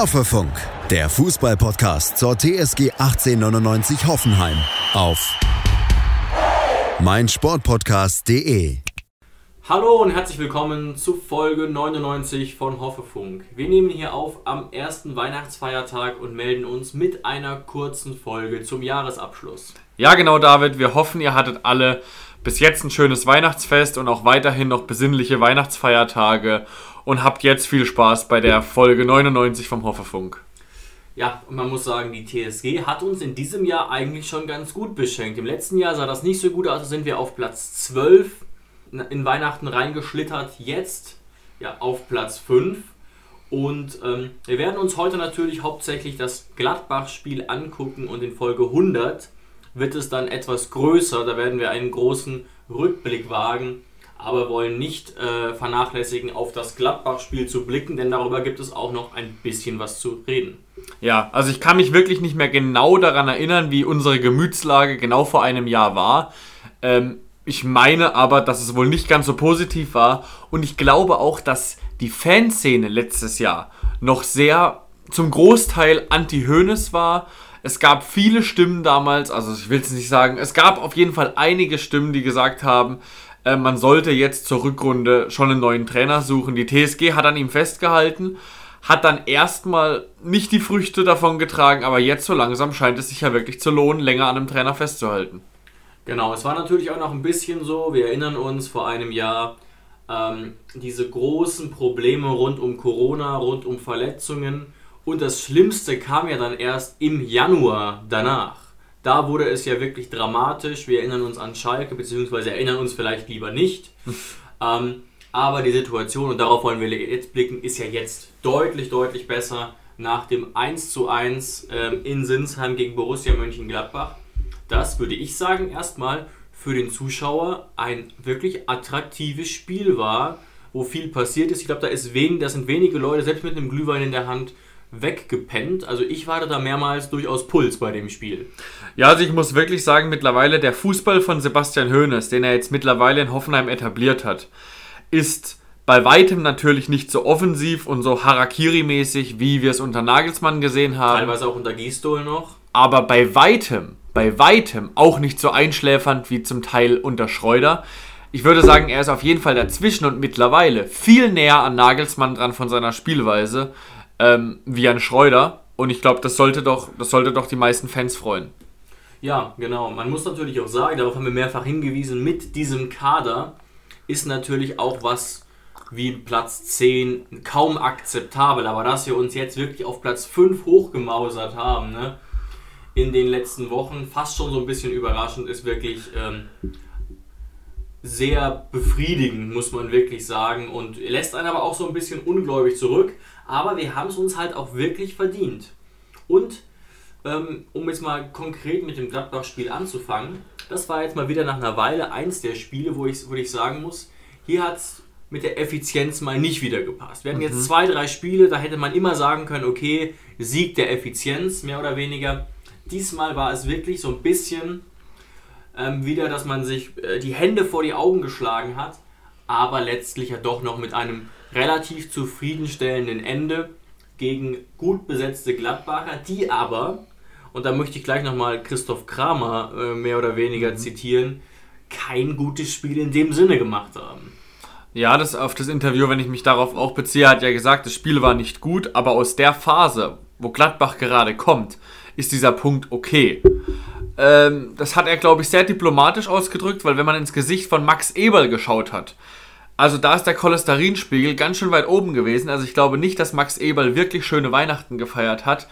Hoffefunk, der Fußballpodcast zur TSG 1899 Hoffenheim auf meinsportpodcast.de. Hallo und herzlich willkommen zu Folge 99 von Hoffefunk. Wir nehmen hier auf am ersten Weihnachtsfeiertag und melden uns mit einer kurzen Folge zum Jahresabschluss. Ja, genau, David. Wir hoffen, ihr hattet alle bis jetzt ein schönes Weihnachtsfest und auch weiterhin noch besinnliche Weihnachtsfeiertage und habt jetzt viel Spaß bei der Folge 99 vom Hoffefunk. Ja, und man muss sagen, die TSG hat uns in diesem Jahr eigentlich schon ganz gut beschenkt. Im letzten Jahr sah das nicht so gut aus, also sind wir auf Platz 12 in Weihnachten reingeschlittert, jetzt ja auf Platz 5. Und ähm, wir werden uns heute natürlich hauptsächlich das Gladbach-Spiel angucken und in Folge 100 wird es dann etwas größer. Da werden wir einen großen Rückblick wagen, aber wollen nicht äh, vernachlässigen, auf das Gladbach-Spiel zu blicken, denn darüber gibt es auch noch ein bisschen was zu reden. Ja, also ich kann mich wirklich nicht mehr genau daran erinnern, wie unsere Gemütslage genau vor einem Jahr war. Ähm, ich meine aber, dass es wohl nicht ganz so positiv war und ich glaube auch, dass die Fanszene letztes Jahr noch sehr zum Großteil anti-Hönes war es gab viele Stimmen damals, also ich will es nicht sagen, es gab auf jeden Fall einige Stimmen, die gesagt haben, äh, man sollte jetzt zur Rückrunde schon einen neuen Trainer suchen. Die TSG hat an ihm festgehalten, hat dann erstmal nicht die Früchte davon getragen, aber jetzt so langsam scheint es sich ja wirklich zu lohnen, länger an einem Trainer festzuhalten. Genau, es war natürlich auch noch ein bisschen so, wir erinnern uns vor einem Jahr, ähm, diese großen Probleme rund um Corona, rund um Verletzungen und das Schlimmste kam ja dann erst im Januar danach. Da wurde es ja wirklich dramatisch. Wir erinnern uns an Schalke, beziehungsweise erinnern uns vielleicht lieber nicht. ähm, aber die Situation, und darauf wollen wir jetzt blicken, ist ja jetzt deutlich, deutlich besser nach dem 1:1 ähm, in Sinsheim gegen Borussia Mönchengladbach. Das würde ich sagen, erstmal für den Zuschauer ein wirklich attraktives Spiel war, wo viel passiert ist. Ich glaube, da, ist sind wenige Leute, selbst mit einem Glühwein in der Hand, weggepennt. Also ich war da mehrmals durchaus Puls bei dem Spiel. Ja, also ich muss wirklich sagen, mittlerweile der Fußball von Sebastian Hoeneß, den er jetzt mittlerweile in Hoffenheim etabliert hat, ist bei weitem natürlich nicht so offensiv und so Harakiri-mäßig, wie wir es unter Nagelsmann gesehen haben. Teilweise auch unter Gistol noch. Aber bei weitem, bei weitem auch nicht so einschläfernd wie zum Teil unter Schreuder. Ich würde sagen, er ist auf jeden Fall dazwischen und mittlerweile viel näher an Nagelsmann dran von seiner Spielweise ähm, wie ein Schreuder. Und ich glaube, das sollte doch, das sollte doch die meisten Fans freuen. Ja, genau. Man muss natürlich auch sagen, darauf haben wir mehrfach hingewiesen, mit diesem Kader ist natürlich auch was wie Platz 10 kaum akzeptabel. Aber dass wir uns jetzt wirklich auf Platz 5 hochgemausert haben, ne, in den letzten Wochen, fast schon so ein bisschen überraschend, ist wirklich ähm, sehr befriedigend, muss man wirklich sagen. Und lässt einen aber auch so ein bisschen ungläubig zurück aber wir haben es uns halt auch wirklich verdient. Und ähm, um jetzt mal konkret mit dem Gladbach-Spiel anzufangen, das war jetzt mal wieder nach einer Weile eins der Spiele, wo ich, wo ich sagen muss, hier hat es mit der Effizienz mal nicht wieder gepasst. Wir hatten mhm. jetzt zwei, drei Spiele, da hätte man immer sagen können, okay, Sieg der Effizienz, mehr oder weniger. Diesmal war es wirklich so ein bisschen ähm, wieder, dass man sich äh, die Hände vor die Augen geschlagen hat, aber letztlich ja doch noch mit einem relativ zufriedenstellenden Ende gegen gut besetzte Gladbacher, die aber, und da möchte ich gleich nochmal Christoph Kramer äh, mehr oder weniger mhm. zitieren, kein gutes Spiel in dem Sinne gemacht haben. Ja, das auf das Interview, wenn ich mich darauf auch beziehe, hat ja gesagt, das Spiel war nicht gut, aber aus der Phase, wo Gladbach gerade kommt, ist dieser Punkt okay. Ähm, das hat er, glaube ich, sehr diplomatisch ausgedrückt, weil wenn man ins Gesicht von Max Eberl geschaut hat, also da ist der Cholesterinspiegel ganz schön weit oben gewesen. Also ich glaube nicht, dass Max Eberl wirklich schöne Weihnachten gefeiert hat.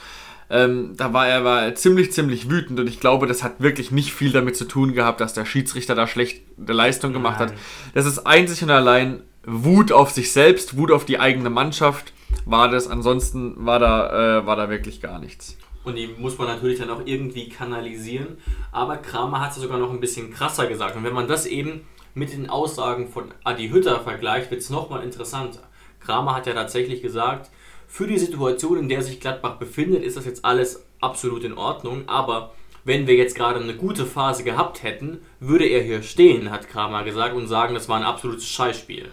Ähm, da war er, war ziemlich, ziemlich wütend und ich glaube, das hat wirklich nicht viel damit zu tun gehabt, dass der Schiedsrichter da schlechte Leistung gemacht Nein. hat. Das ist einzig und allein Wut auf sich selbst, Wut auf die eigene Mannschaft war das. Ansonsten war da, äh, war da wirklich gar nichts. Und die muss man natürlich dann auch irgendwie kanalisieren. Aber Kramer hat es sogar noch ein bisschen krasser gesagt. Und wenn man das eben mit den Aussagen von Adi Hütter vergleicht, wird es nochmal interessanter. Kramer hat ja tatsächlich gesagt, für die Situation, in der sich Gladbach befindet, ist das jetzt alles absolut in Ordnung, aber wenn wir jetzt gerade eine gute Phase gehabt hätten, würde er hier stehen, hat Kramer gesagt, und sagen, das war ein absolutes Scheißspiel.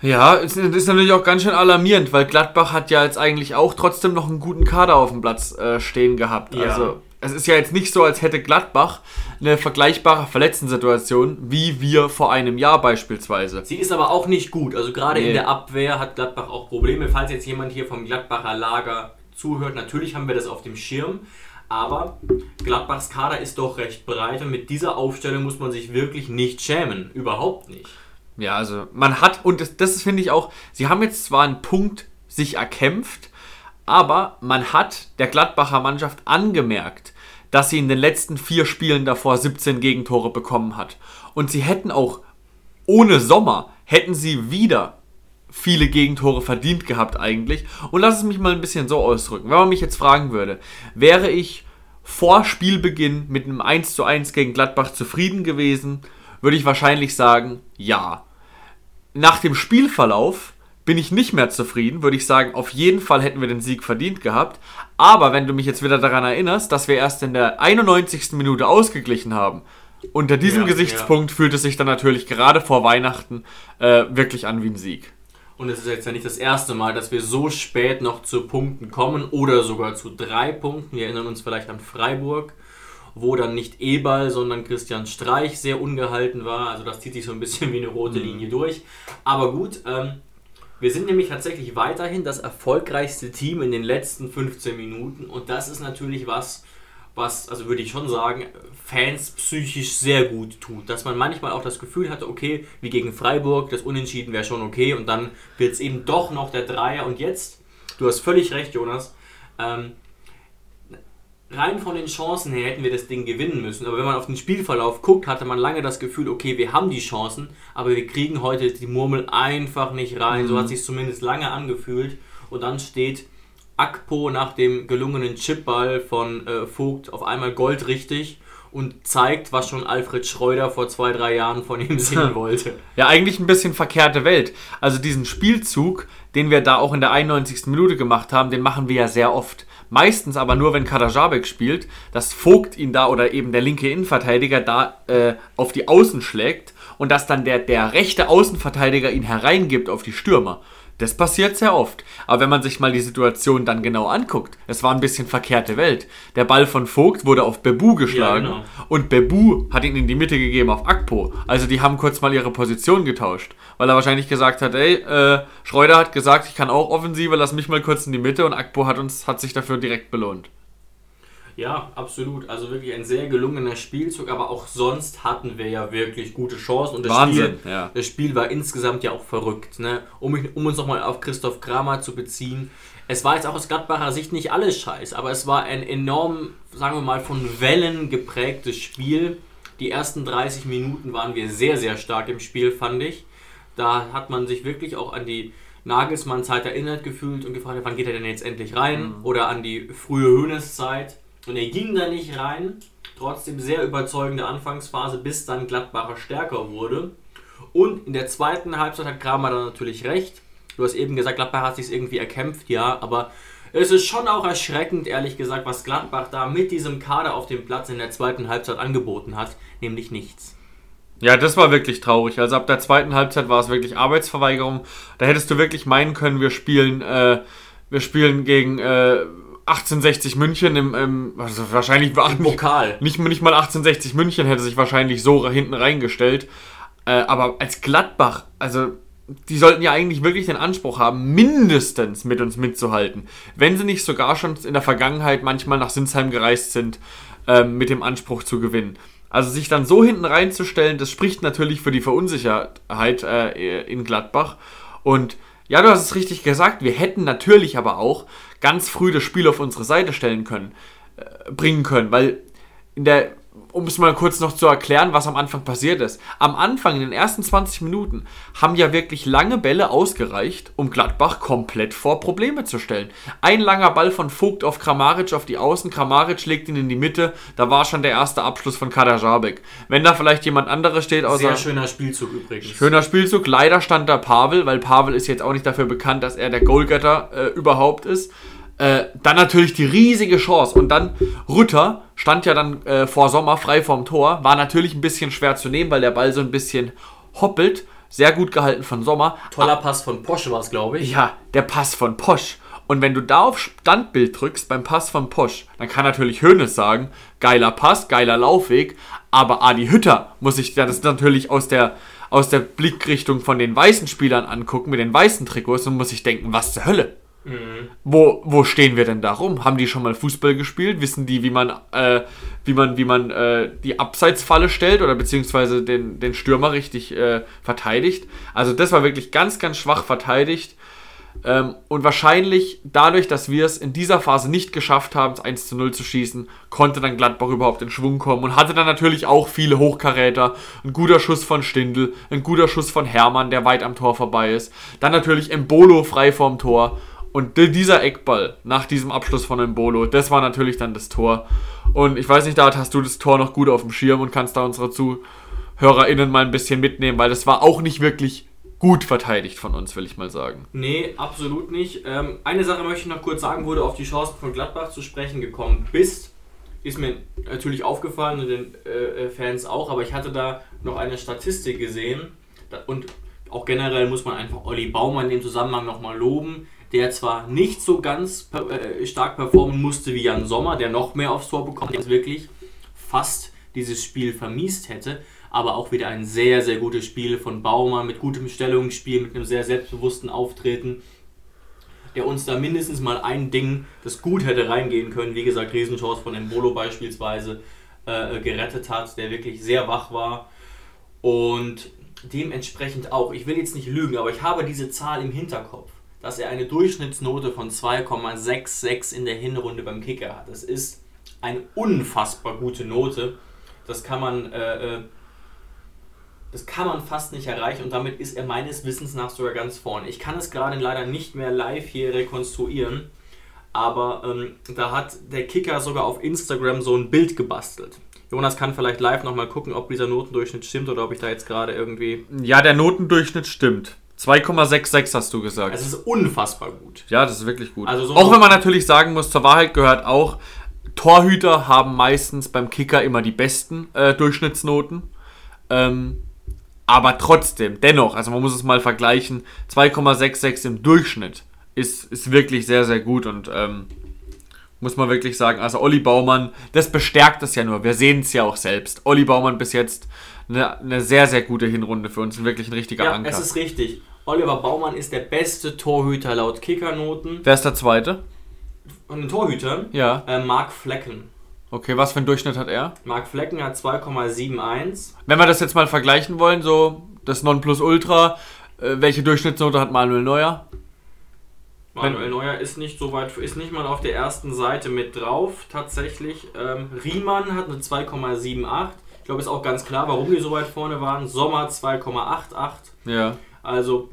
Ja, es ist natürlich auch ganz schön alarmierend, weil Gladbach hat ja jetzt eigentlich auch trotzdem noch einen guten Kader auf dem Platz äh, stehen gehabt. Ja. Also es ist ja jetzt nicht so, als hätte Gladbach eine vergleichbare Verletztensituation wie wir vor einem Jahr beispielsweise. Sie ist aber auch nicht gut. Also gerade Nee. in der Abwehr hat Gladbach auch Probleme. Falls jetzt jemand hier vom Gladbacher Lager zuhört, natürlich haben wir das auf dem Schirm. Aber Gladbachs Kader ist doch recht breit und mit dieser Aufstellung muss man sich wirklich nicht schämen. Überhaupt nicht. Ja, also man hat, und das, das finde ich auch, sie haben jetzt zwar einen Punkt sich erkämpft, aber man hat der Gladbacher Mannschaft angemerkt, dass sie in den letzten vier Spielen davor 17 Gegentore bekommen hat. Und sie hätten auch ohne Sommer, hätten sie wieder viele Gegentore verdient gehabt eigentlich. Und lass es mich mal ein bisschen so ausdrücken. Wenn man mich jetzt fragen würde, wäre ich vor Spielbeginn mit einem 1 zu 1 gegen Gladbach zufrieden gewesen, würde ich wahrscheinlich sagen, ja. Nach dem Spielverlauf bin ich nicht mehr zufrieden, würde ich sagen, auf jeden Fall hätten wir den Sieg verdient gehabt. Aber wenn du mich jetzt wieder daran erinnerst, dass wir erst in der 91. Minute ausgeglichen haben, unter diesem Ja, Gesichtspunkt fühlt es sich dann natürlich gerade vor Weihnachten äh, wirklich an wie ein Sieg. Und es ist jetzt ja nicht das erste Mal, dass wir so spät noch zu Punkten kommen oder sogar zu drei Punkten. Wir erinnern uns vielleicht an Freiburg, wo dann nicht Eberl, sondern Christian Streich sehr ungehalten war. Also das zieht sich so ein bisschen wie eine rote Linie durch. Aber gut, ähm, wir sind nämlich tatsächlich weiterhin das erfolgreichste Team in den letzten 15 Minuten. Und das ist natürlich was, was, also würde ich schon sagen, Fans psychisch sehr gut tut. Dass man manchmal auch das Gefühl hatte, okay, wie gegen Freiburg, das Unentschieden wäre schon okay und dann wird es eben doch noch der Dreier. Und jetzt, du hast völlig recht, Jonas, ähm, rein von den Chancen her hätten wir das Ding gewinnen müssen. Aber wenn man auf den Spielverlauf guckt, hatte man lange das Gefühl, okay, wir haben die Chancen, aber wir kriegen heute die Murmel einfach nicht rein. So hat sich zumindest lange angefühlt. Und dann steht Akpo nach dem gelungenen Chipball von äh, Vogt auf einmal goldrichtig und zeigt, was schon Alfred Schreuder vor zwei, drei Jahren von ihm sehen wollte. Ja, eigentlich ein bisschen verkehrte Welt. Also diesen Spielzug, den wir da auch in der 91. Minute gemacht haben, den machen wir ja sehr oft. Meistens aber nur, wenn Kadajabek spielt, dass Vogt ihn da oder eben der linke Innenverteidiger da äh, auf die Außen schlägt und dass dann der, der rechte Außenverteidiger ihn hereingibt auf die Stürmer. Das passiert sehr oft. Aber wenn man sich mal die Situation dann genau anguckt, es war ein bisschen verkehrte Welt. Der Ball von Vogt wurde auf Bebu geschlagen genau. und Bebu hat ihn in die Mitte gegeben auf Akpo. Also die haben kurz mal ihre Position getauscht, weil er wahrscheinlich gesagt hat, ey, äh, Schreuder hat gesagt, ich kann auch Offensive, lass mich mal kurz in die Mitte und Akpo hat uns hat sich dafür direkt belohnt. Ja, absolut. Also wirklich ein sehr gelungener Spielzug, aber auch sonst hatten wir ja wirklich gute Chancen. Und das Wahnsinn, Spiel, ja. das Spiel war insgesamt ja auch verrückt. Ne? Um, mich- um uns nochmal auf Christoph Kramer zu beziehen. Es war jetzt auch aus Gladbacher Sicht nicht alles scheiß, aber es war ein enorm, sagen wir mal, von Wellen geprägtes Spiel. Die ersten 30 Minuten waren wir sehr, sehr stark im Spiel, fand ich. Da hat man sich wirklich auch an die Nagelsmann-Zeit erinnert gefühlt und gefragt, wann geht er denn jetzt endlich rein? Oder an die frühe Hönes-Zeit. Und er ging da nicht rein. Trotzdem sehr überzeugende Anfangsphase, bis dann Gladbacher stärker wurde. Und in der zweiten Halbzeit hat Kramer dann natürlich recht. Du hast eben gesagt, Gladbach hat sich irgendwie erkämpft, ja, aber es ist schon auch erschreckend, ehrlich gesagt, was Gladbach da mit diesem Kader auf dem Platz in der zweiten Halbzeit angeboten hat, nämlich nichts. Ja, das war wirklich traurig. Also ab der zweiten Halbzeit war es wirklich Arbeitsverweigerung. Da hättest du wirklich meinen können, wir spielen, äh, wir spielen gegen äh, 1860 München im, im also wahrscheinlich war Im Pokal. Nicht, nicht mal 1860 München hätte sich wahrscheinlich so hinten reingestellt. Äh, aber als Gladbach, also die sollten ja eigentlich wirklich den Anspruch haben, mindestens mit uns mitzuhalten. Wenn sie nicht sogar schon in der Vergangenheit manchmal nach Sinsheim gereist sind, ähm, mit dem Anspruch zu gewinnen. Also sich dann so hinten reinzustellen, das spricht natürlich für die Verunsicherheit äh, in Gladbach. Und ja, du hast es richtig gesagt, wir hätten natürlich aber auch ganz früh das Spiel auf unsere Seite stellen können, äh, bringen können, weil in der, um es mal kurz noch zu erklären, was am Anfang passiert ist. Am Anfang, in den ersten 20 Minuten, haben ja wirklich lange Bälle ausgereicht, um Gladbach komplett vor Probleme zu stellen. Ein langer Ball von Vogt auf Kramaric auf die Außen, Kramaric legt ihn in die Mitte, da war schon der erste Abschluss von Kadajabek. Wenn da vielleicht jemand anderes steht, außer... Sehr schöner Spielzug übrigens. Schöner Spielzug. Leider stand da Pavel, weil Pavel ist jetzt auch nicht dafür bekannt, dass er der Goalgetter äh, überhaupt ist. Äh, dann natürlich die riesige Chance. Und dann Rütter stand ja dann äh, vor Sommer frei vorm Tor. War natürlich ein bisschen schwer zu nehmen, weil der Ball so ein bisschen hoppelt. sehr gut gehalten von Sommer. Toller Pass von Posch war es, glaube ich. Ja, der Pass von Posch. Und wenn du da auf Standbild drückst beim Pass von Posch, dann kann natürlich Hönes sagen, geiler Pass, geiler Laufweg, aber Adi Hütter muss sich das natürlich aus der, aus der Blickrichtung von den weißen Spielern angucken, mit den weißen Trikots und muss sich denken, was zur Hölle? Wo, wo stehen wir denn da rum? Haben die schon mal Fußball gespielt? Wissen die, wie man, äh, wie man, wie man äh, die Abseitsfalle stellt oder beziehungsweise den, den Stürmer richtig äh, verteidigt? Also das war wirklich ganz, ganz schwach verteidigt. Ähm, und wahrscheinlich dadurch, dass wir es in dieser Phase nicht geschafft haben, es 1 zu 0 zu schießen, konnte dann Gladbach überhaupt in Schwung kommen und hatte dann natürlich auch viele Hochkaräter. Ein guter Schuss von Stindl, ein guter Schuss von Hermann, der weit am Tor vorbei ist. Dann natürlich Embolo frei vorm Tor. Und dieser Eckball nach diesem Abschluss von Embolo, das war natürlich dann das Tor. Und ich weiß nicht, da hast du das Tor noch gut auf dem Schirm und kannst da unsere ZuhörerInnen mal ein bisschen mitnehmen, weil das war auch nicht wirklich gut verteidigt von uns, will ich mal sagen. Nee, absolut nicht. Ähm, eine Sache möchte ich noch kurz sagen, wo du auf die Chancen von Gladbach zu sprechen gekommen bist, ist mir natürlich aufgefallen und den äh, Fans auch, aber ich hatte da noch eine Statistik gesehen und auch generell muss man einfach Olli Baumann in dem Zusammenhang nochmal loben, der zwar nicht so ganz äh, stark performen musste wie Jan Sommer, der noch mehr aufs Tor bekommt, der wirklich fast dieses Spiel vermiest hätte, aber auch wieder ein sehr, sehr gutes Spiel von Baumann mit gutem Stellungsspiel, mit einem sehr selbstbewussten Auftreten, der uns da mindestens mal ein Ding, das gut hätte reingehen können, wie gesagt, Riesenchance von Embolo beispielsweise, äh, gerettet hat, der wirklich sehr wach war und dementsprechend auch, ich will jetzt nicht lügen, aber ich habe diese Zahl im Hinterkopf, dass er eine Durchschnittsnote von 2,66 in der Hinrunde beim Kicker hat. Das ist eine unfassbar gute Note. Das kann man äh, äh das kann man fast nicht erreichen und damit ist er meines Wissens nach sogar ganz vorne. Ich kann es gerade leider nicht mehr live hier rekonstruieren, aber ähm, da hat der Kicker sogar auf Instagram so ein Bild gebastelt. Jonas kann vielleicht live nochmal gucken, ob dieser Notendurchschnitt stimmt oder ob ich da jetzt gerade irgendwie. Ja, der Notendurchschnitt stimmt. 2,66 hast du gesagt. Es ist unfassbar gut. Ja, das ist wirklich gut. Also so auch wenn man natürlich sagen muss, zur Wahrheit gehört auch, Torhüter haben meistens beim Kicker immer die besten äh, Durchschnittsnoten. Ähm, aber trotzdem, dennoch, also man muss es mal vergleichen, 2,66 im Durchschnitt ist, ist wirklich sehr, sehr gut und ähm, muss man wirklich sagen, also Olli Baumann, das bestärkt es ja nur, wir sehen es ja auch selbst. Olli Baumann bis jetzt eine, eine sehr, sehr gute Hinrunde für uns, wirklich ein richtiger Ja, Anker. es ist richtig. Oliver Baumann ist der beste Torhüter laut Kickernoten. Wer ist der Zweite? Von den Torhütern Ja. äh, Marc Flecken. Okay, was für einen Durchschnitt hat er? Marc Flecken hat 2,71. Wenn wir das jetzt mal vergleichen wollen, so das Nonplusultra, äh, welche Durchschnittsnote hat Manuel Neuer? Manuel Neuer ist nicht so weit, ist nicht mal auf der ersten Seite mit drauf, tatsächlich. Ähm, Riemann hat eine 2,78. Ich glaube, ist auch ganz klar, warum die so weit vorne waren. Sommer 2,88. Ja. Also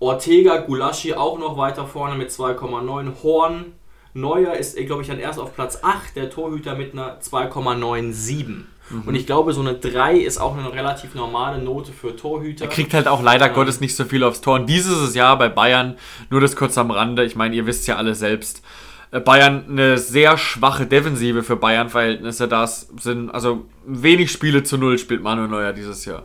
Ortega, Gulaschi auch noch weiter vorne mit 2,9. Horn, Neuer ist, glaube ich, dann erst auf Platz 8, der Torhüter mit einer 2,97. Und ich glaube, so eine 3 ist auch eine relativ normale Note für Torhüter. Er kriegt halt auch leider Ja. Gottes nicht so viel aufs Tor. Und dieses Jahr bei Bayern, nur das kurz am Rande, ich meine, ihr wisst ja alle selbst, äh, Bayern eine sehr schwache Defensive für Bayern-Verhältnisse. Das sind, also wenig Spiele zu null spielt Manuel Neuer dieses Jahr.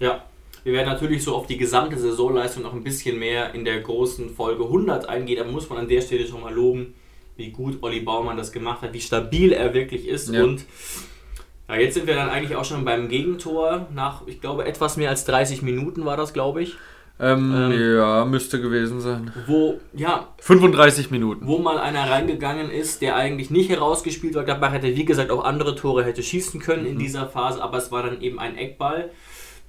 Ja, wir werden natürlich so auf die gesamte Saisonleistung noch ein bisschen mehr in der großen Folge 100 eingehen, aber muss man an der Stelle schon mal loben, wie gut Olli Baumann das gemacht hat, wie stabil er wirklich ist Ja. und ja, jetzt sind wir dann eigentlich auch schon beim Gegentor. Nach, ich glaube, etwas mehr als 30 Minuten war das, glaube ich. Ähm, Ähm. ja, müsste gewesen sein. Wo, ja, 35 Minuten. wo mal einer reingegangen ist, der eigentlich nicht herausgespielt war. Gladbach hätte, wie gesagt, auch andere Tore hätte schießen können in dieser Phase, aber es war dann eben ein Eckball,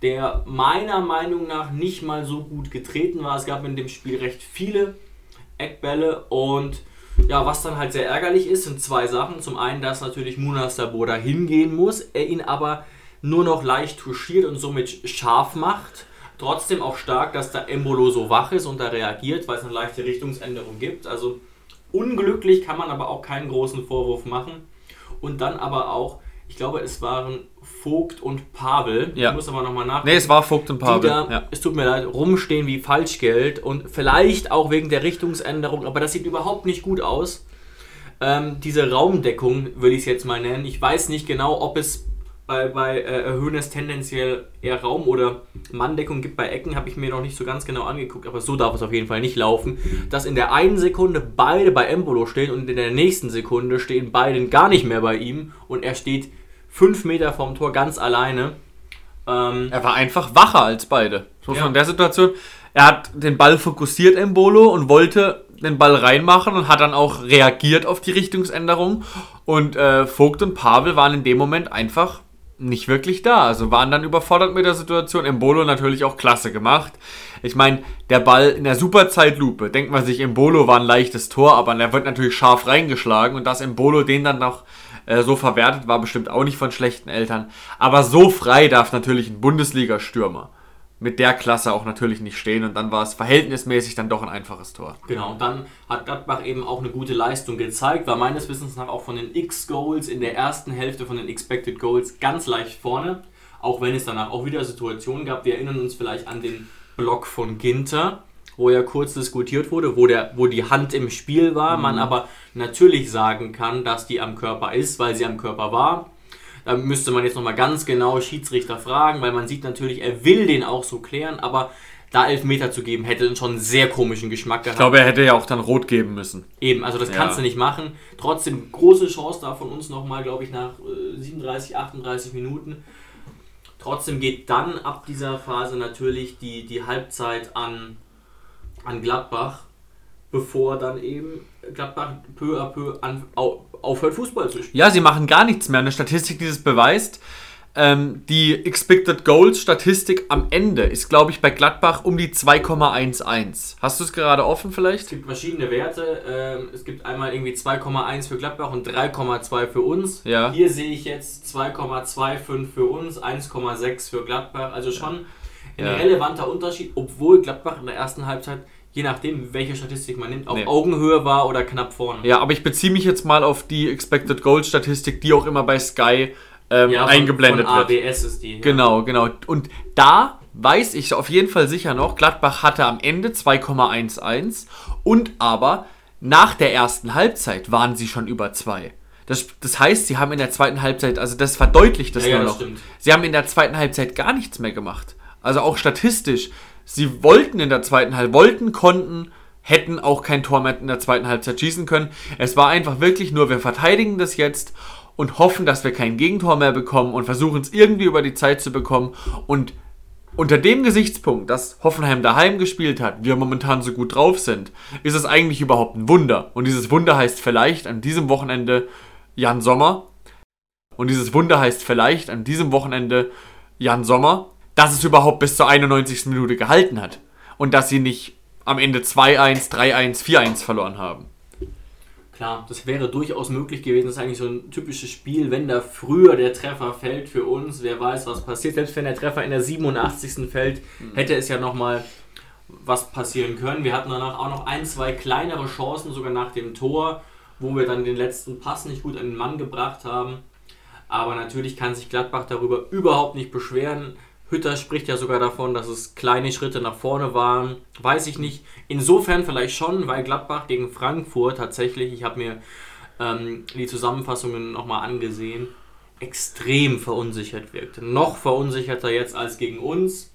der meiner Meinung nach nicht mal so gut getreten war. Es gab in dem Spiel recht viele Eckbälle und ja, was dann halt sehr ärgerlich ist, sind zwei Sachen. Zum einen, dass natürlich Munas Saboda hingehen muss, er ihn aber nur noch leicht touchiert und somit scharf macht. Trotzdem auch stark, dass da Embolo so wach ist und da reagiert, weil es eine leichte Richtungsänderung gibt. Also unglücklich kann man aber auch keinen großen Vorwurf machen. Und dann aber auch, ich glaube, es waren Vogt und Pavel. Ja. Ich muss aber nochmal nach Ne, es war Vogt und die Pavel. da, Ja. es tut mir leid, rumstehen wie Falschgeld und vielleicht auch wegen der Richtungsänderung, aber das sieht überhaupt nicht gut aus. Ähm, diese Raumdeckung will ich es jetzt mal nennen. Ich weiß nicht genau, ob es bei, bei äh, Hönes tendenziell eher Raum oder Manndeckung gibt bei Ecken, habe ich mir noch nicht so ganz genau angeguckt, aber so darf es auf jeden Fall nicht laufen, dass in der einen Sekunde beide bei Embolo stehen und in der nächsten Sekunde stehen beide gar nicht mehr bei ihm und er steht fünf Meter vom Tor ganz alleine. Ähm, er war einfach wacher als beide. So Ja. von der Situation. Er hat den Ball fokussiert Embolo und wollte den Ball reinmachen und hat dann auch reagiert auf die Richtungsänderung. Und äh, Vogt und Pavel waren in dem Moment einfach nicht wirklich da. Also waren dann überfordert mit der Situation. Embolo natürlich auch klasse gemacht. Ich meine, der Ball in der Superzeitlupe, denkt man sich, Embolo war ein leichtes Tor, aber der wird natürlich scharf reingeschlagen und dass Embolo den dann noch äh, so verwertet, war bestimmt auch nicht von schlechten Eltern. Aber so frei darf natürlich ein Bundesliga-Stürmer mit der Klasse auch natürlich nicht stehen und dann war es verhältnismäßig dann doch ein einfaches Tor. Genau, und dann hat Gladbach eben auch eine gute Leistung gezeigt, war meines Wissens nach auch von den X-Goals in der ersten Hälfte von den Expected Goals ganz leicht vorne, auch wenn es danach auch wieder Situationen gab. Wir erinnern uns vielleicht an den Block von Ginter, wo ja kurz diskutiert wurde, wo, der, wo die Hand im Spiel war, man aber natürlich sagen kann, dass die am Körper ist, weil sie am Körper war. Da müsste man jetzt nochmal ganz genau Schiedsrichter fragen, weil man sieht natürlich, er will den auch so klären, aber da Elfmeter zu geben, hätte schon einen sehr komischen Geschmack gehabt. Ich glaube, er hätte ja auch dann rot geben müssen. Eben, also das Ja. kannst du nicht machen. Trotzdem große Chance da von uns nochmal, glaube ich, nach äh, 37, 38 Minuten. Trotzdem geht dann ab dieser Phase natürlich die, die Halbzeit an, an Gladbach, bevor dann eben Gladbach peu à peu an, au, aufhört, Fußball zu spielen. Ja, sie machen gar nichts mehr. Eine Statistik, die das beweist. Ähm, die Expected Goals Statistik am Ende ist, glaube ich, bei Gladbach um die 2,11. Hast du es gerade offen Es vielleicht? gibt verschiedene Werte. Ähm, es gibt einmal irgendwie 2,1 für Gladbach und 3,2 für uns. Ja. Hier sehe ich jetzt 2,25 für uns, 1,6 für Gladbach. Also schon ein Ja. relevanter Unterschied, obwohl Gladbach in der ersten Halbzeit, je nachdem, welche Statistik man nimmt, auf Nee. Augenhöhe war oder knapp vorne. Ja, aber ich beziehe mich jetzt mal auf die Expected Goals Statistik, die auch immer bei Sky ähm, Ja, von- eingeblendet von wird. ABS ist die. ja. Genau, genau. Und da weiß ich auf jeden Fall sicher noch, Gladbach hatte am Ende 2,11 und aber nach der ersten Halbzeit waren sie schon über 2. Das, das heißt, sie haben in der zweiten Halbzeit, also das verdeutlicht das Ja, ja, nur das noch. stimmt. Sie haben in der zweiten Halbzeit gar nichts mehr gemacht. Also auch statistisch. Sie wollten in der zweiten Halbzeit, wollten, konnten, hätten auch kein Tor mehr in der zweiten Halbzeit schießen können. Es war einfach wirklich nur, wir verteidigen das jetzt und hoffen, dass wir kein Gegentor mehr bekommen und versuchen es irgendwie über die Zeit zu bekommen. Und unter dem Gesichtspunkt, dass Hoffenheim daheim gespielt hat, wir momentan so gut drauf sind, ist es eigentlich überhaupt ein Wunder. Und dieses Wunder heißt vielleicht an diesem Wochenende Jan Sommer. Und dieses Wunder heißt vielleicht an diesem Wochenende Jan Sommer, dass es überhaupt bis zur 91. Minute gehalten hat. Und dass sie nicht am Ende 2-1, 3-1, 4-1 verloren haben. Klar, das wäre durchaus möglich gewesen. Das ist eigentlich so ein typisches Spiel, wenn da früher der Treffer fällt für uns. Wer weiß, was passiert. Selbst wenn der Treffer in der 87. fällt, hätte es ja nochmal was passieren können. Wir hatten danach auch noch ein, zwei kleinere Chancen, sogar nach dem Tor, wo wir dann den letzten Pass nicht gut an den Mann gebracht haben. Aber natürlich kann sich Gladbach darüber überhaupt nicht beschweren. Hütter spricht ja sogar davon, dass es kleine Schritte nach vorne waren. Weiß ich nicht. Insofern vielleicht schon, weil Gladbach gegen Frankfurt tatsächlich, ich habe mir ähm, die Zusammenfassungen nochmal angesehen, extrem verunsichert wirkte. Noch verunsicherter jetzt als gegen uns.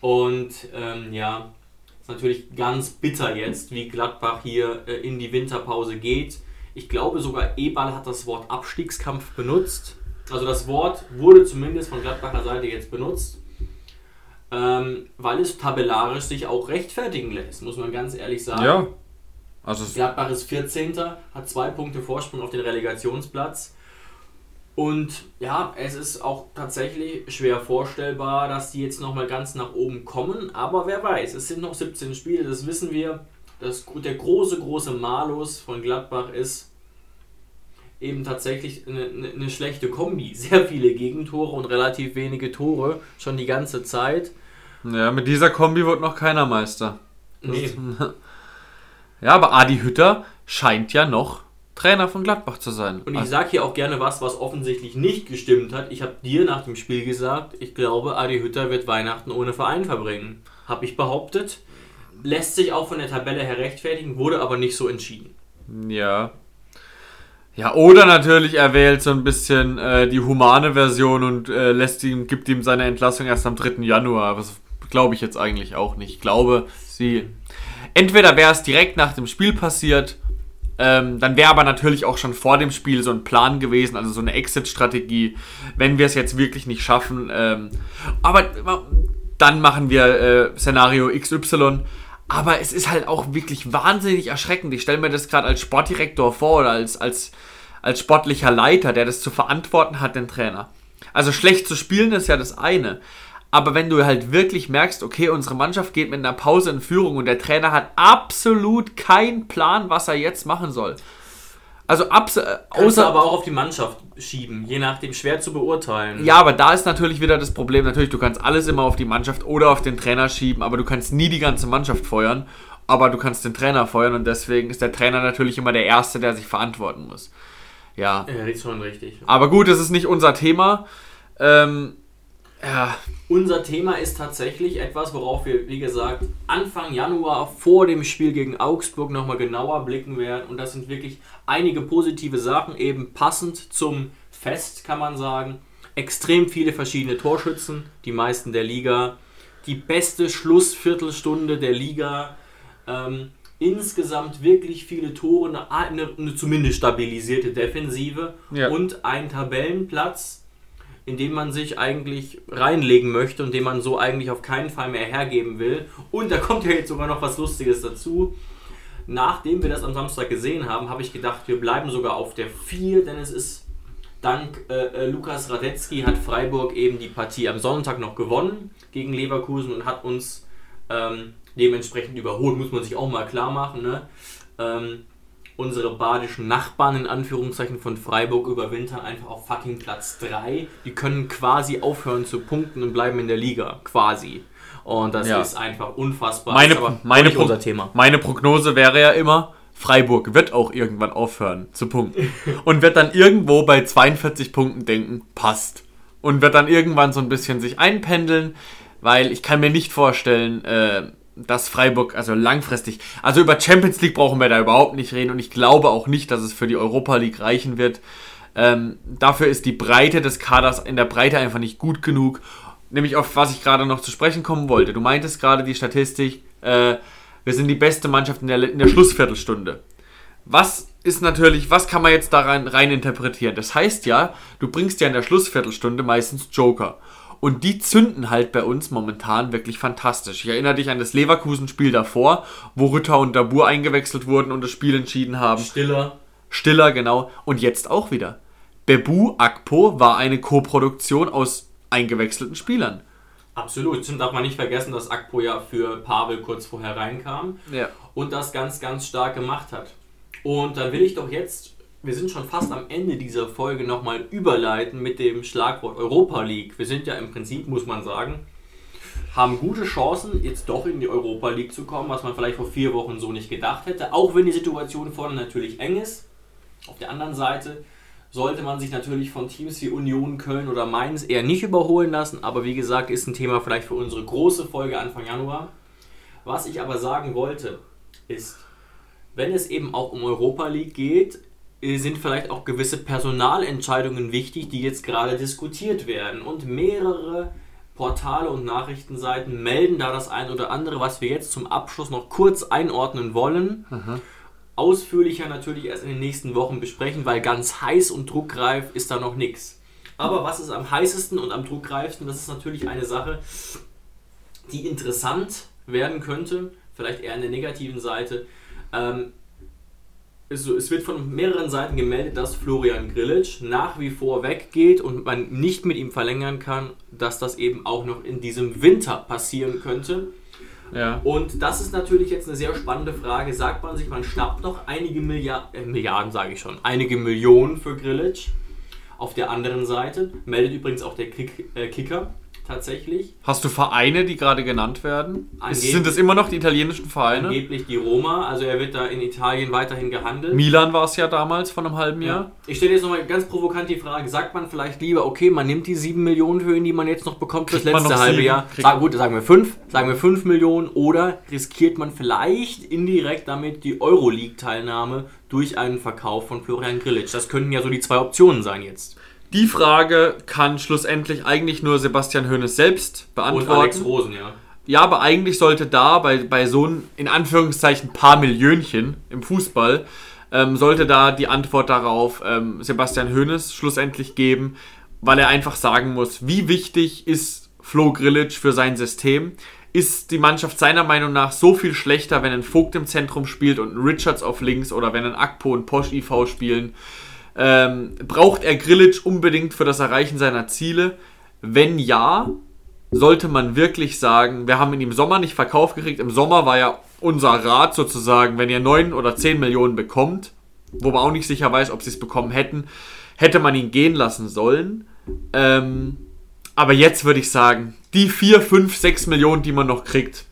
Und ähm, ja, ist natürlich ganz bitter jetzt, wie Gladbach hier äh, in die Winterpause geht. Ich glaube sogar Eberl hat das Wort Abstiegskampf benutzt. Also das Wort wurde zumindest von Gladbacher Seite jetzt benutzt, ähm, weil es tabellarisch sich auch rechtfertigen lässt, muss man ganz ehrlich sagen. Also es Gladbach ist 14. hat zwei Punkte Vorsprung auf den Relegationsplatz. Und ja, es ist auch tatsächlich schwer vorstellbar, dass die jetzt nochmal ganz nach oben kommen. Aber wer weiß, es sind noch 17 Spiele, das wissen wir. Das, der große, große Malus von Gladbach ist eben tatsächlich eine, eine, schlechte Kombi. Sehr viele Gegentore und relativ wenige Tore schon die ganze Zeit. Ja, mit dieser Kombi wird noch keiner Meister. Nee. Ja, aber Adi Hütter scheint ja noch Trainer von Gladbach zu sein. Und ich sage hier auch gerne was, was offensichtlich nicht gestimmt hat. Ich habe dir nach dem Spiel gesagt, ich glaube, Adi Hütter wird Weihnachten ohne Verein verbringen. Habe ich behauptet. Lässt sich auch von der Tabelle her rechtfertigen, wurde aber nicht so entschieden. ja. Ja, oder natürlich, er wählt so ein bisschen äh, die humane Version und äh, lässt ihm, gibt ihm seine Entlassung erst am 3. Januar. Das glaube ich jetzt eigentlich auch nicht. Ich glaube, sie. Entweder wäre es direkt nach dem Spiel passiert, ähm, dann wäre aber natürlich auch schon vor dem Spiel so ein Plan gewesen, also so eine Exit-Strategie, wenn wir es jetzt wirklich nicht schaffen. Ähm, aber dann machen wir äh, Szenario XY. Aber es ist halt auch wirklich wahnsinnig erschreckend. Ich stelle mir das gerade als Sportdirektor vor oder als, als, als sportlicher Leiter, der das zu verantworten hat, den Trainer. Also schlecht zu spielen ist ja das eine. Aber wenn du halt wirklich merkst, okay, unsere Mannschaft geht mit einer Pause in Führung und der Trainer hat absolut keinen Plan, was er jetzt machen soll. Also abs äh, außer aber auch auf die Mannschaft schieben, je nachdem schwer zu beurteilen. Ja, aber da ist natürlich wieder das Problem, natürlich, du kannst alles immer auf die Mannschaft oder auf den Trainer schieben, aber du kannst nie die ganze Mannschaft feuern, aber du kannst den Trainer feuern und deswegen ist der Trainer natürlich immer der Erste, der sich verantworten muss. Ja. Ja, ist schon richtig. Aber gut, das ist nicht unser Thema. Ähm, ja. Unser Thema ist tatsächlich etwas, worauf wir, wie gesagt, Anfang Januar vor dem Spiel gegen Augsburg nochmal genauer blicken werden. Und das sind wirklich einige positive Sachen, eben passend zum Fest, kann man sagen. Extrem viele verschiedene Torschützen, die meisten der Liga. Die beste Schlussviertelstunde der Liga. Ähm, insgesamt wirklich viele Tore, eine, eine zumindest stabilisierte Defensive ja. und ein Tabellenplatz in den man sich eigentlich reinlegen möchte und den man so eigentlich auf keinen Fall mehr hergeben will. Und da kommt ja jetzt sogar noch was Lustiges dazu. Nachdem wir das am Samstag gesehen haben, habe ich gedacht, wir bleiben sogar auf der 4, denn es ist dank äh, äh, Lukas Radetzky hat Freiburg eben die Partie am Sonntag noch gewonnen gegen Leverkusen und hat uns ähm, dementsprechend überholt, muss man sich auch mal klar machen. Ne? Ähm, unsere badischen Nachbarn in Anführungszeichen von Freiburg überwintern einfach auf fucking Platz 3. Die können quasi aufhören zu punkten und bleiben in der Liga. Quasi. Und das ja. ist einfach unfassbar. Meine, meine, Pro Thema. meine Prognose wäre ja immer, Freiburg wird auch irgendwann aufhören zu punkten. und wird dann irgendwo bei 42 Punkten denken, passt. Und wird dann irgendwann so ein bisschen sich einpendeln, weil ich kann mir nicht vorstellen, äh, dass Freiburg, also langfristig, also über Champions League brauchen wir da überhaupt nicht reden und ich glaube auch nicht, dass es für die Europa League reichen wird. Ähm, dafür ist die Breite des Kaders in der Breite einfach nicht gut genug. Nämlich auf was ich gerade noch zu sprechen kommen wollte. Du meintest gerade die Statistik, äh, wir sind die beste Mannschaft in der, in der Schlussviertelstunde. Was ist natürlich, was kann man jetzt da rein, rein interpretieren? Das heißt ja, du bringst ja in der Schlussviertelstunde meistens Joker. Und die zünden halt bei uns momentan wirklich fantastisch. Ich erinnere dich an das Leverkusen-Spiel davor, wo Rütter und Dabur eingewechselt wurden und das Spiel entschieden haben. Stiller. Stiller, genau. Und jetzt auch wieder. Bebu Akpo war eine Co-Produktion aus eingewechselten Spielern. Absolut. Und darf man nicht vergessen, dass Akpo ja für Pavel kurz vorher reinkam ja. und das ganz, ganz stark gemacht hat. Und dann will ich doch jetzt wir sind schon fast am Ende dieser Folge nochmal überleiten mit dem Schlagwort Europa League. Wir sind ja im Prinzip, muss man sagen, haben gute Chancen, jetzt doch in die Europa League zu kommen, was man vielleicht vor vier Wochen so nicht gedacht hätte. Auch wenn die Situation vorne natürlich eng ist. Auf der anderen Seite sollte man sich natürlich von Teams wie Union, Köln oder Mainz eher nicht überholen lassen. Aber wie gesagt, ist ein Thema vielleicht für unsere große Folge Anfang Januar. Was ich aber sagen wollte, ist, wenn es eben auch um Europa League geht, sind vielleicht auch gewisse Personalentscheidungen wichtig, die jetzt gerade diskutiert werden. Und mehrere Portale und Nachrichtenseiten melden da das ein oder andere, was wir jetzt zum Abschluss noch kurz einordnen wollen. Mhm. Ausführlicher natürlich erst in den nächsten Wochen besprechen, weil ganz heiß und druckreif ist da noch nichts. Aber was ist am heißesten und am druckreifsten? Das ist natürlich eine Sache, die interessant werden könnte, vielleicht eher an der negativen Seite. Ähm, es wird von mehreren Seiten gemeldet, dass Florian Grillitsch nach wie vor weggeht und man nicht mit ihm verlängern kann, dass das eben auch noch in diesem Winter passieren könnte. Ja. Und das ist natürlich jetzt eine sehr spannende Frage. Sagt man sich, man schnappt noch einige Milliard äh, Milliarden, sage ich schon, einige Millionen für Grillitsch. Auf der anderen Seite meldet übrigens auch der Kick, äh, Kicker, tatsächlich. Hast du Vereine, die gerade genannt werden? Angeblich- Sind das immer noch die italienischen Vereine? Angeblich die Roma, also er wird da in Italien weiterhin gehandelt. Milan war es ja damals vor einem halben Jahr. Ja. Ich stelle jetzt nochmal ganz provokant die Frage, sagt man vielleicht lieber, okay, man nimmt die 7 Millionen ihn, die man jetzt noch bekommt Kriegt man letzte halbe? Jahr? Sagen, gut, sagen wir 5, sagen wir 5 Millionen oder riskiert man vielleicht indirekt damit die Euroleague-Teilnahme durch einen Verkauf von Florian Grillitsch? Das könnten ja so die zwei Optionen sein jetzt. Die Frage kann schlussendlich eigentlich nur Sebastian Hoeneß selbst Und Alex beantworten. Rosen, ja. Ja, aber eigentlich sollte da bei, bei so ein, in Anführungszeichen, paar Millionchen im Fußball, ähm, sollte da die Antwort darauf ähm, Sebastian Hoeneß schlussendlich geben, weil er einfach sagen muss, wie wichtig ist Flo Grillitsch für sein System? Ist die Mannschaft seiner Meinung nach so viel schlechter, wenn ein Vogt im Zentrum spielt und ein Richards auf links oder wenn ein Akpo und Posch IV spielen? Ähm, braucht er Grillitsch unbedingt für das Erreichen seiner Ziele? Wenn ja, sollte man wirklich sagen, wir haben ihn im Sommer nicht verkauft gekriegt. Im Sommer war ja unser Rat sozusagen, wenn ihr 9 oder 10 Millionen bekommt, wo man auch nicht sicher weiß, ob sie es bekommen hätten, hätte man ihn gehen lassen sollen. Ähm, aber jetzt würde ich sagen, die 4, 5, 6 Millionen, die man noch kriegt,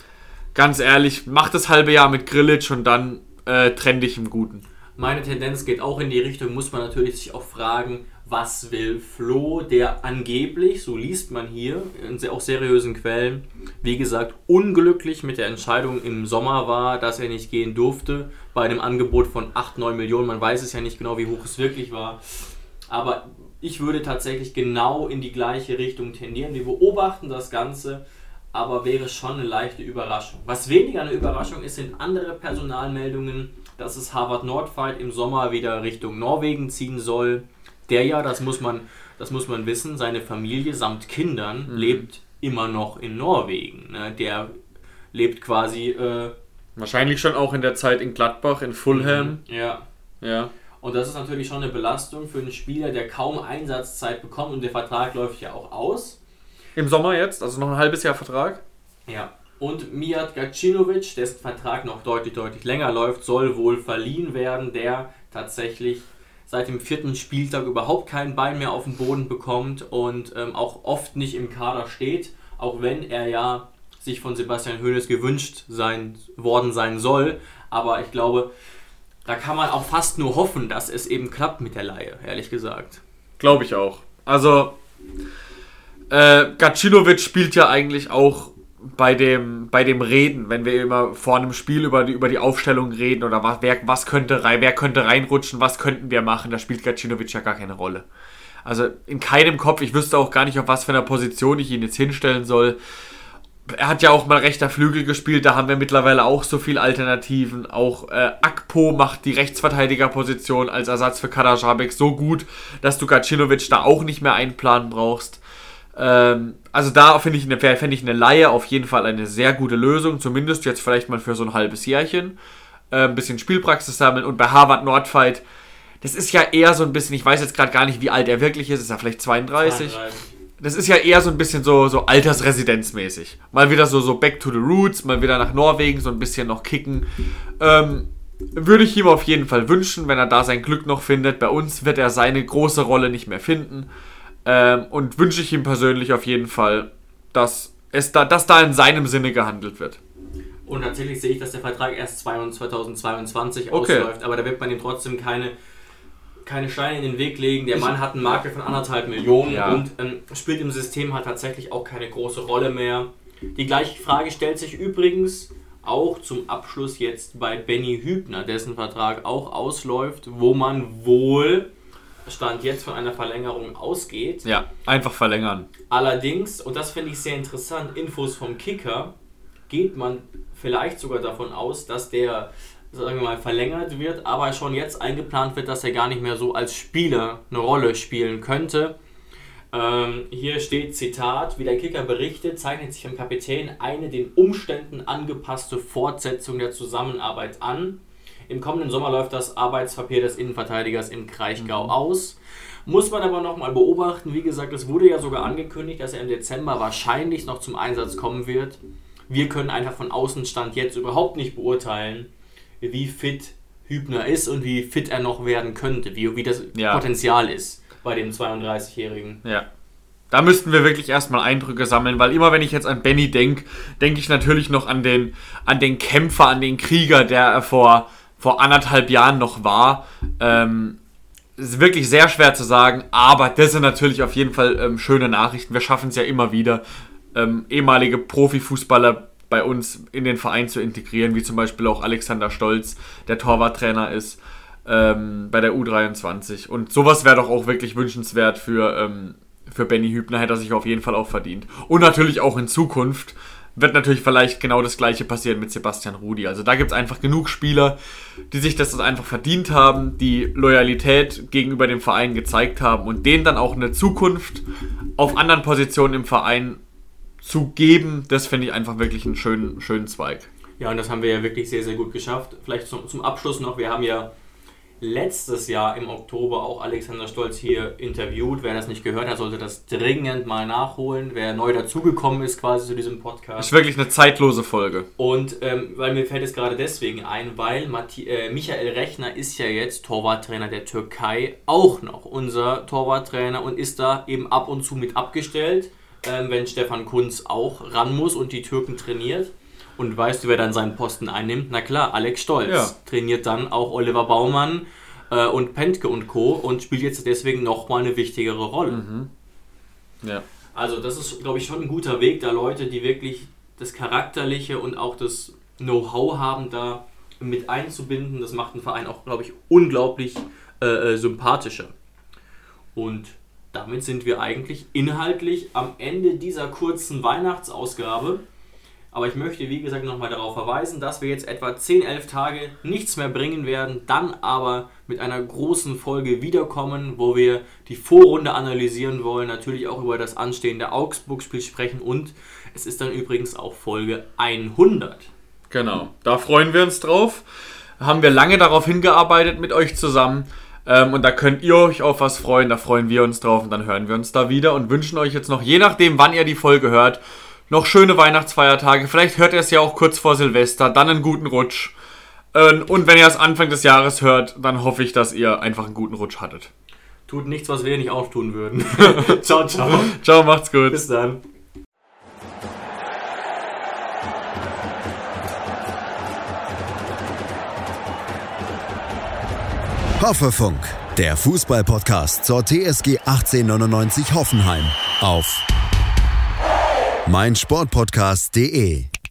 ganz ehrlich, mach das halbe Jahr mit Grillitsch und dann äh, trenn dich im Guten. Meine Tendenz geht auch in die Richtung, muss man natürlich sich auch fragen, was will Flo, der angeblich, so liest man hier in auch seriösen Quellen, wie gesagt, unglücklich mit der Entscheidung im Sommer war, dass er nicht gehen durfte, bei einem Angebot von 8, 9 Millionen. Man weiß es ja nicht genau, wie hoch es wirklich war. Aber ich würde tatsächlich genau in die gleiche Richtung tendieren. Wir beobachten das Ganze, aber wäre schon eine leichte Überraschung. Was weniger eine Überraschung ist, sind andere Personalmeldungen, dass es Harvard Nordfight im Sommer wieder Richtung Norwegen ziehen soll. Der ja, das muss man, das muss man wissen, seine Familie samt Kindern lebt immer noch in Norwegen. Ne? Der lebt quasi. Äh, Wahrscheinlich schon auch in der Zeit in Gladbach, in Fulham. ja, Ja. Und das ist natürlich schon eine Belastung für einen Spieler, der kaum Einsatzzeit bekommt und der Vertrag läuft ja auch aus. Im Sommer jetzt, also noch ein halbes Jahr Vertrag. Ja. Und Mijat Gacinovic, dessen Vertrag noch deutlich, deutlich länger läuft, soll wohl verliehen werden, der tatsächlich seit dem vierten Spieltag überhaupt kein Bein mehr auf den Boden bekommt und ähm, auch oft nicht im Kader steht, auch wenn er ja sich von Sebastian Hoeneß gewünscht sein, worden sein soll. Aber ich glaube, da kann man auch fast nur hoffen, dass es eben klappt mit der Laie, ehrlich gesagt. Glaube ich auch. Also, äh, Gacinovic spielt ja eigentlich auch bei dem, bei dem Reden, wenn wir immer vor einem Spiel über die, über die Aufstellung reden oder was, wer, was könnte, rein, wer könnte reinrutschen, was könnten wir machen, da spielt Gacinovic ja gar keine Rolle. Also in keinem Kopf, ich wüsste auch gar nicht, auf was für einer Position ich ihn jetzt hinstellen soll. Er hat ja auch mal rechter Flügel gespielt, da haben wir mittlerweile auch so viele Alternativen. Auch äh, Akpo macht die Rechtsverteidigerposition als Ersatz für Kadajabek so gut, dass du Gacinovic da auch nicht mehr einplanen brauchst. Ähm, also da finde ich, eine, fände ich eine Laie auf jeden Fall eine sehr gute Lösung, zumindest jetzt vielleicht mal für so ein halbes Jährchen. Äh, ein bisschen Spielpraxis sammeln und bei Harvard Nordfight, das ist ja eher so ein bisschen, ich weiß jetzt gerade gar nicht, wie alt er wirklich ist, ist er vielleicht 32? 32. Das ist ja eher so ein bisschen so, so Altersresidenzmäßig. Mal wieder so, so back to the roots, mal wieder nach Norwegen, so ein bisschen noch kicken. Ähm, würde ich ihm auf jeden Fall wünschen, wenn er da sein Glück noch findet. Bei uns wird er seine große Rolle nicht mehr finden. Ähm, und wünsche ich ihm persönlich auf jeden Fall, dass, es da, dass da in seinem Sinne gehandelt wird. Und tatsächlich sehe ich, dass der Vertrag erst 2022 Okay. ausläuft, aber da wird man ihm trotzdem keine, keine Steine in den Weg legen. Der Mann hat einen Marke von anderthalb Millionen Ja. und ähm, spielt im System halt tatsächlich auch keine große Rolle mehr. Die gleiche Frage stellt sich übrigens auch zum Abschluss jetzt bei Benny Hübner, dessen Vertrag auch ausläuft, wo man wohl Stand jetzt von einer Verlängerung ausgeht. Ja, einfach verlängern. Allerdings, und das finde ich sehr interessant, Infos vom Kicker, geht man vielleicht sogar davon aus, dass der, sagen wir mal, verlängert wird, aber schon jetzt eingeplant wird, dass er gar nicht mehr so als Spieler eine Rolle spielen könnte. Ähm, hier steht Zitat, wie der Kicker berichtet, zeichnet sich beim Kapitän eine den Umständen angepasste Fortsetzung der Zusammenarbeit an. Im kommenden Sommer läuft das Arbeitspapier des Innenverteidigers im Kraichgau aus. Muss man aber nochmal beobachten. Wie gesagt, es wurde ja sogar angekündigt, dass er im Dezember wahrscheinlich noch zum Einsatz kommen wird. Wir können einfach von Außenstand jetzt überhaupt nicht beurteilen, wie fit Hübner ist und wie fit er noch werden könnte, wie, wie das Ja. Potenzial ist bei dem 32-Jährigen. Ja. Da müssten wir wirklich erstmal Eindrücke sammeln, weil immer wenn ich jetzt an Benny denke, denke ich natürlich noch an den, an den Kämpfer, an den Krieger, der er vor, vor anderthalb Jahren noch war. Ähm, ist wirklich sehr schwer zu sagen, aber das sind natürlich auf jeden Fall ähm, schöne Nachrichten. Wir schaffen es ja immer wieder, ähm, ehemalige Profifußballer bei uns in den Verein zu integrieren, wie zum Beispiel auch Alexander Stolz, der Torwarttrainer ist ähm, bei der U23. Und sowas wäre doch auch wirklich wünschenswert für, ähm, für Benny Hübner, hätte er sich auf jeden Fall auch verdient. Und natürlich auch in Zukunft wird natürlich vielleicht genau das gleiche passieren mit Sebastian Rudi. Also da gibt es einfach genug Spieler, die sich das einfach verdient haben, die Loyalität gegenüber dem Verein gezeigt haben und denen dann auch eine Zukunft auf anderen Positionen im Verein zu geben, das finde ich einfach wirklich einen schönen, schönen Zweig. Ja, und das haben wir ja wirklich sehr, sehr gut geschafft. Vielleicht zum, zum Abschluss noch, wir haben ja letztes Jahr im Oktober auch Alexander Stolz hier interviewt. Wer das nicht gehört hat, sollte das dringend mal nachholen. Wer neu dazugekommen ist quasi zu diesem Podcast. Ist wirklich eine zeitlose Folge. Und ähm, weil mir fällt es gerade deswegen ein, weil Mathi äh, Michael Rechner ist ja jetzt Torwarttrainer der Türkei, auch noch unser Torwarttrainer und ist da eben ab und zu mit abgestellt, ähm, wenn Stefan Kunz auch ran muss und die Türken trainiert. Und weißt du, wer dann seinen Posten einnimmt? Na klar, Alex Stolz. Ja. Trainiert dann auch Oliver Baumann äh, und Pentke und Co. und spielt jetzt deswegen nochmal eine wichtigere Rolle. Ja. Also das ist, glaube ich, schon ein guter Weg, da Leute, die wirklich das Charakterliche und auch das Know-how haben, da mit einzubinden. Das macht einen Verein auch, glaube ich, unglaublich äh, äh, sympathischer. Und damit sind wir eigentlich inhaltlich am Ende dieser kurzen Weihnachtsausgabe. Aber ich möchte, wie gesagt, nochmal darauf verweisen, dass wir jetzt etwa 10, 11 Tage nichts mehr bringen werden, dann aber mit einer großen Folge wiederkommen, wo wir die Vorrunde analysieren wollen, natürlich auch über das anstehende Augsburg-Spiel sprechen und es ist dann übrigens auch Folge 100. Genau, da freuen wir uns drauf. Haben wir lange darauf hingearbeitet mit euch zusammen. Ähm, und da könnt ihr euch auf was freuen, da freuen wir uns drauf und dann hören wir uns da wieder und wünschen euch jetzt noch, je nachdem, wann ihr die Folge hört, noch schöne Weihnachtsfeiertage. Vielleicht hört ihr es ja auch kurz vor Silvester, dann einen guten Rutsch. Ähm, und wenn ihr es Anfang des Jahres hört, dann hoffe ich, dass ihr einfach einen guten Rutsch hattet. Tut nichts, was wir nicht auch tun würden. ciao, ciao. Ciao, macht's gut. Bis dann. Hoffefunk, der Fußballpodcast zur TSG 1899 Hoffenheim auf meinsportpodcast.de.